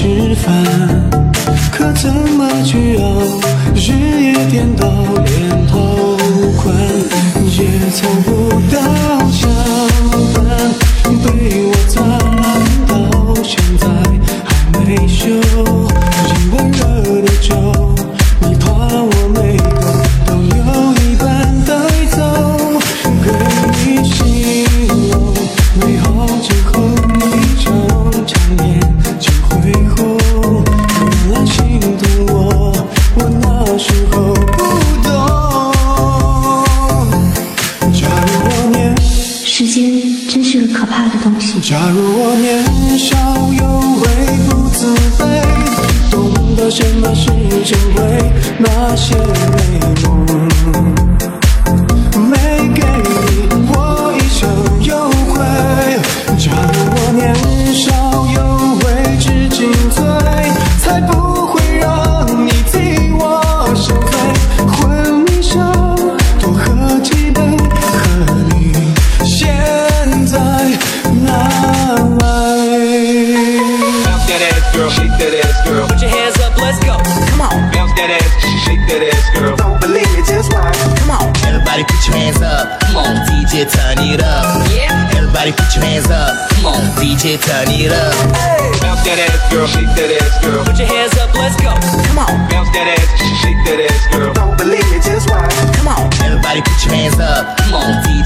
吃饭，可怎么去熬？日夜颠倒，连头昏也走不。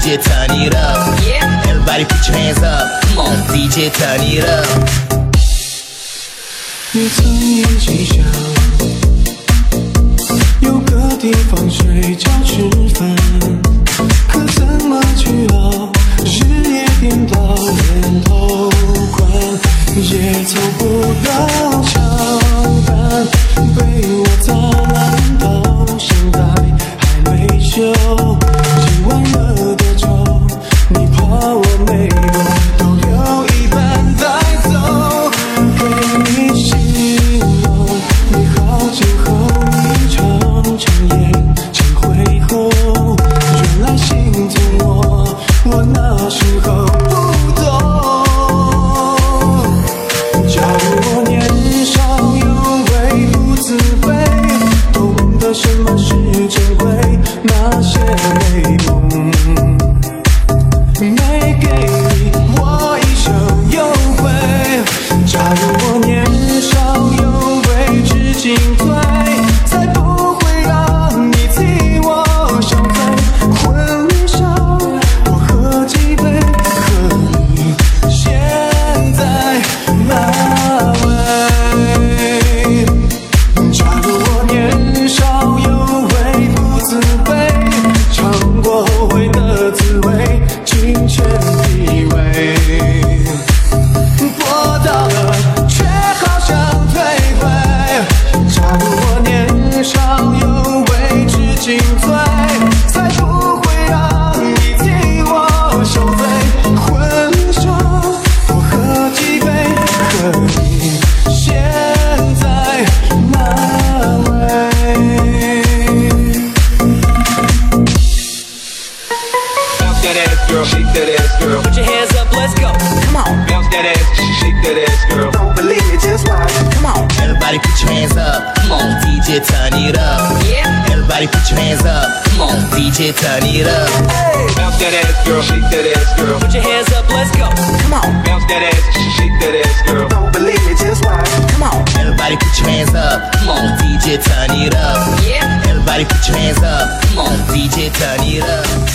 get your hands up make it turn it up. 你曾一起想有个地方睡觉吃饭可怎么去熬日夜颠倒连头款也凑不到桥板被我砸烂到现在还没修今晚热 our maid. Everybody put your hands up. Come on, DJ, turn it up. Hey. Bounce that ass, girl. Shake that ass, girl. Put your hands up, let's go. Come on. Bounce that ass, shake that ass, girl. Don't believe it, just watch. Come on. Everybody put your hands up. Come on, DJ, turn it up. Yeah. Everybody put your hands up. Come on, DJ, turn it up.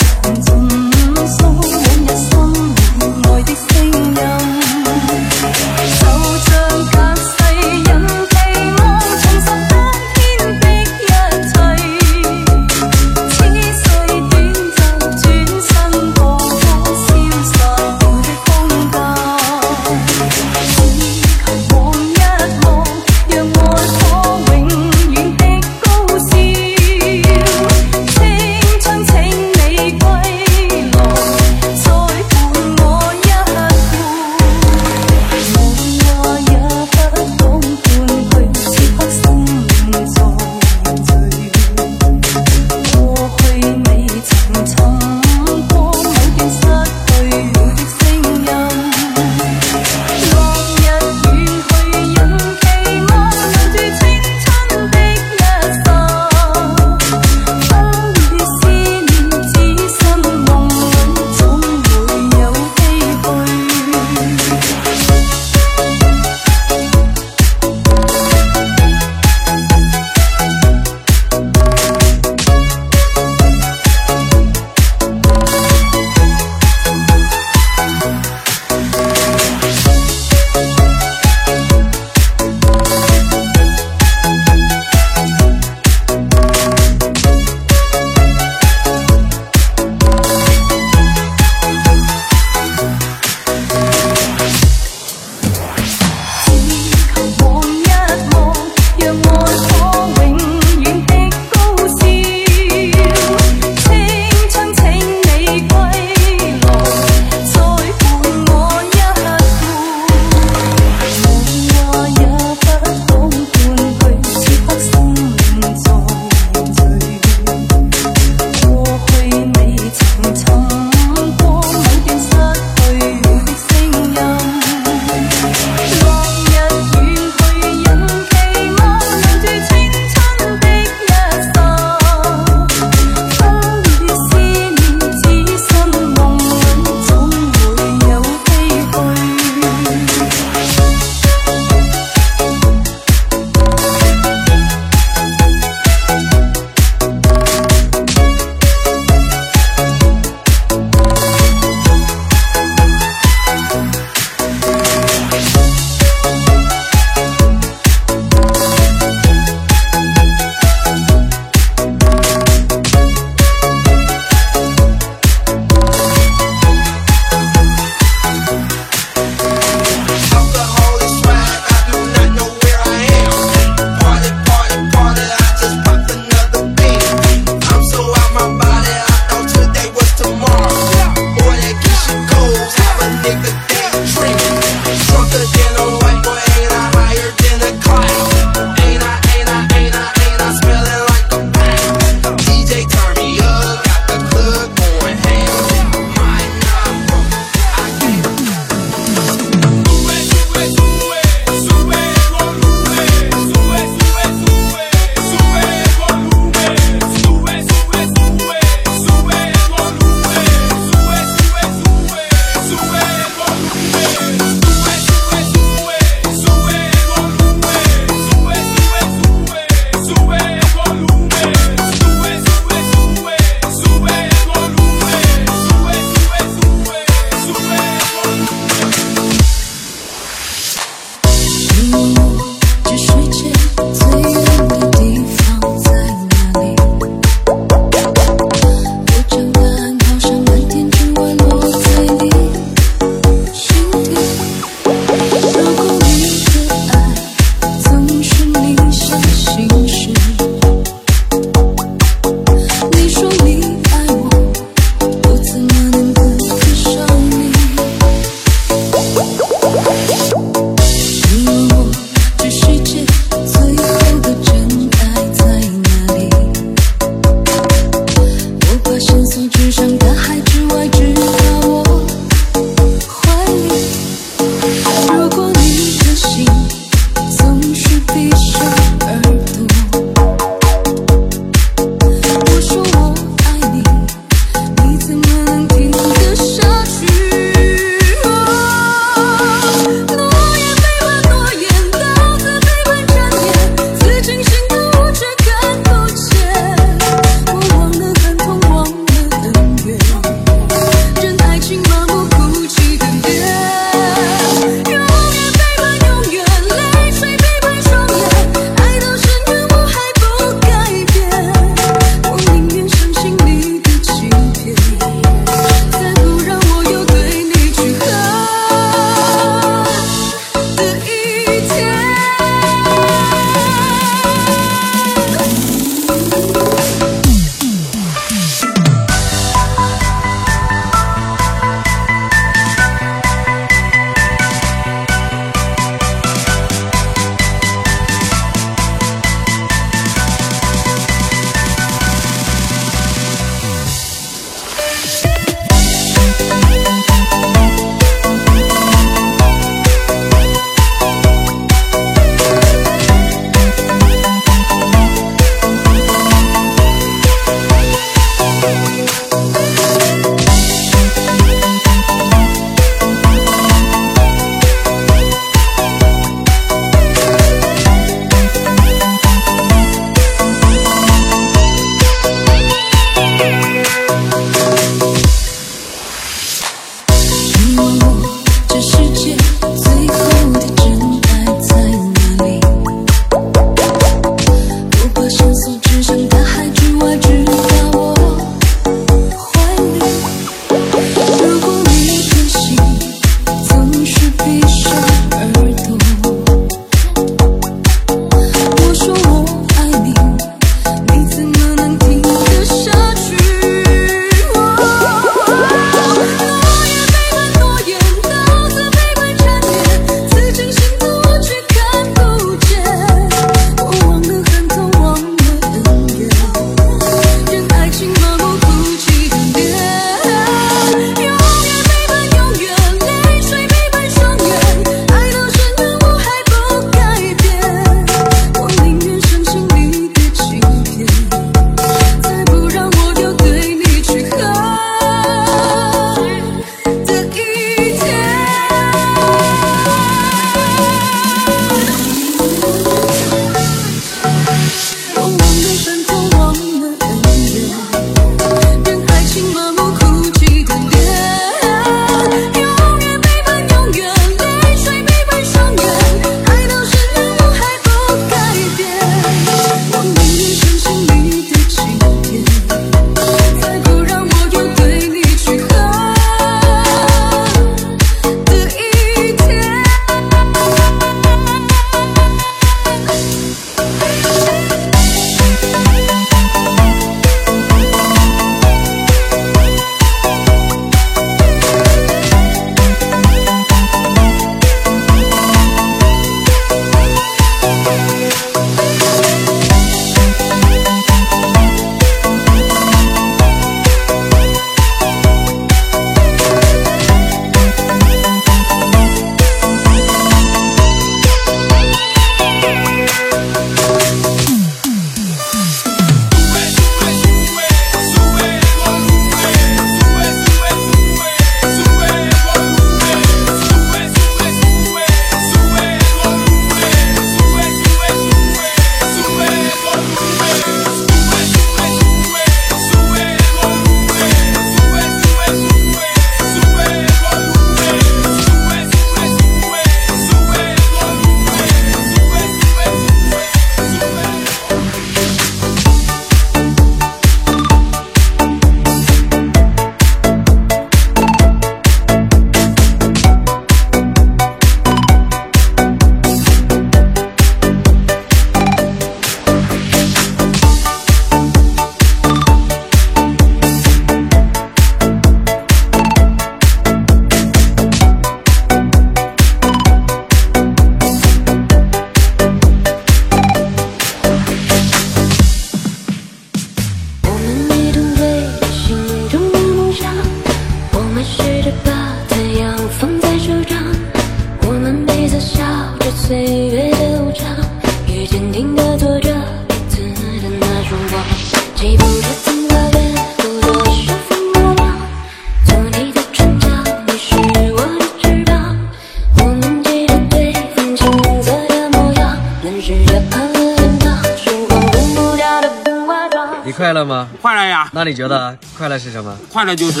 你觉得快乐是什么？快乐就是。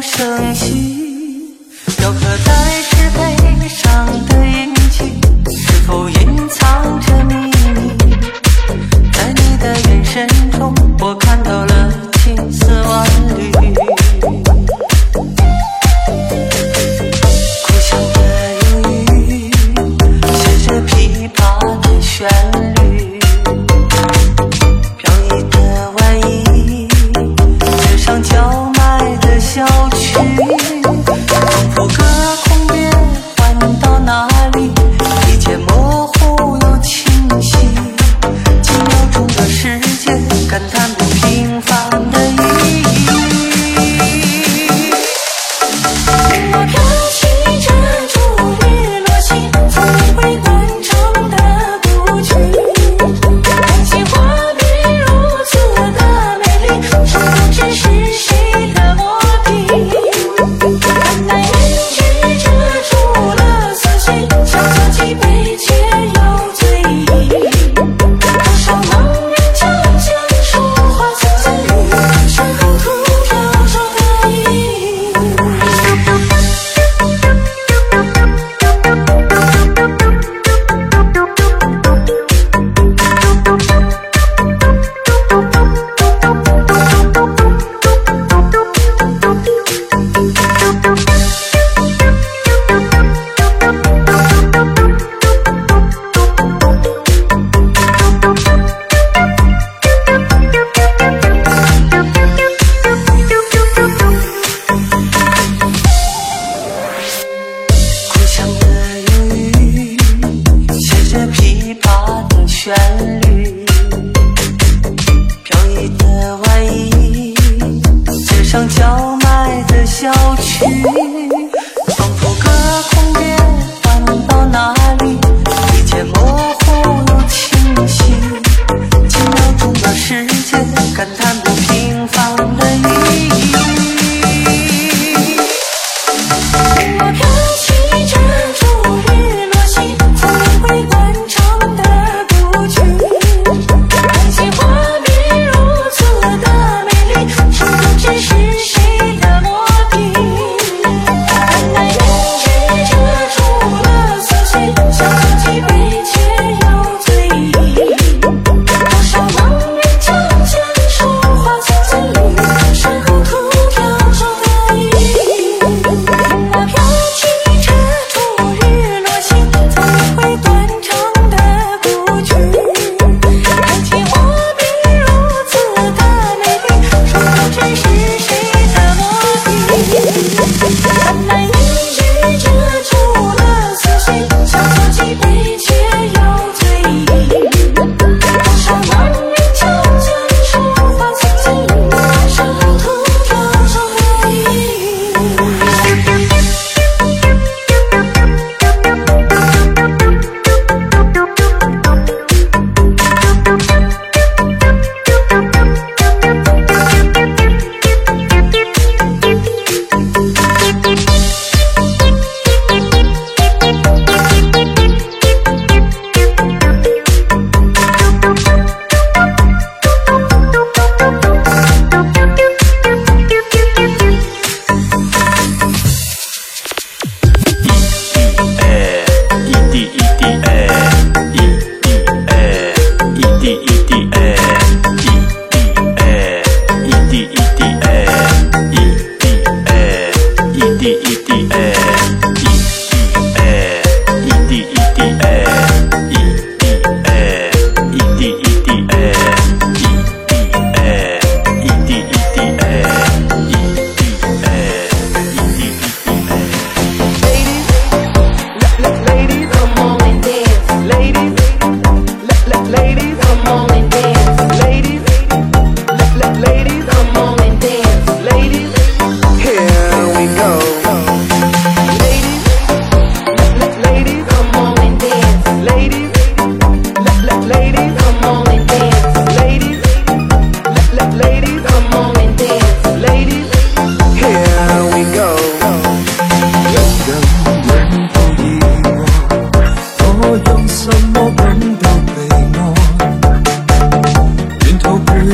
声息，雕刻在石碑上。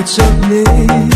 着你。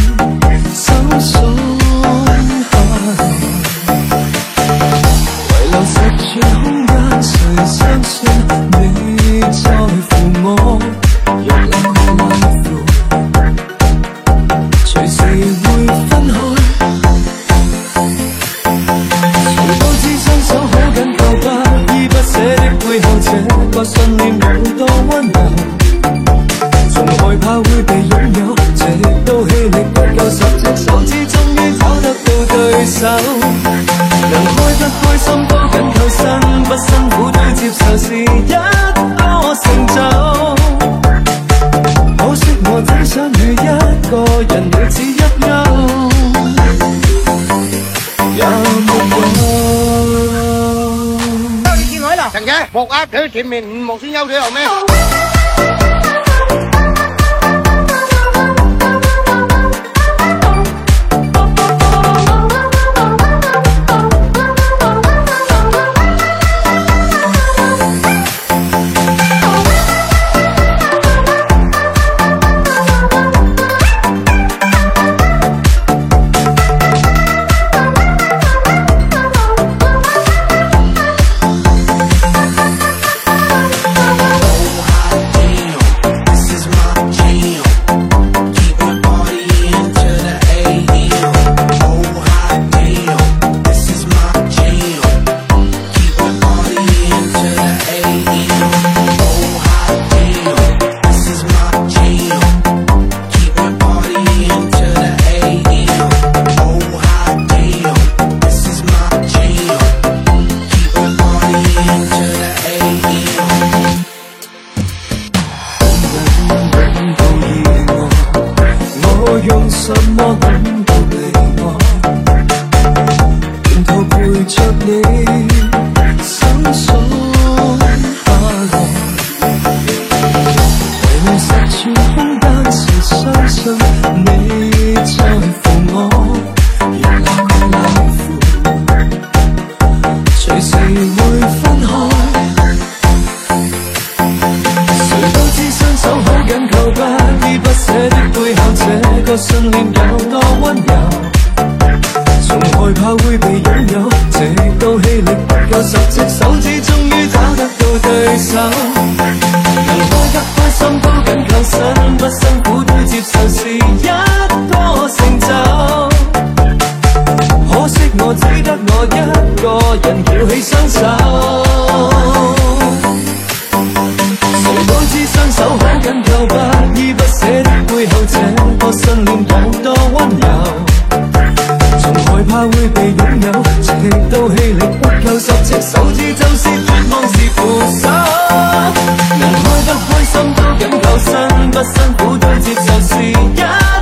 It's so sweet. Yeah.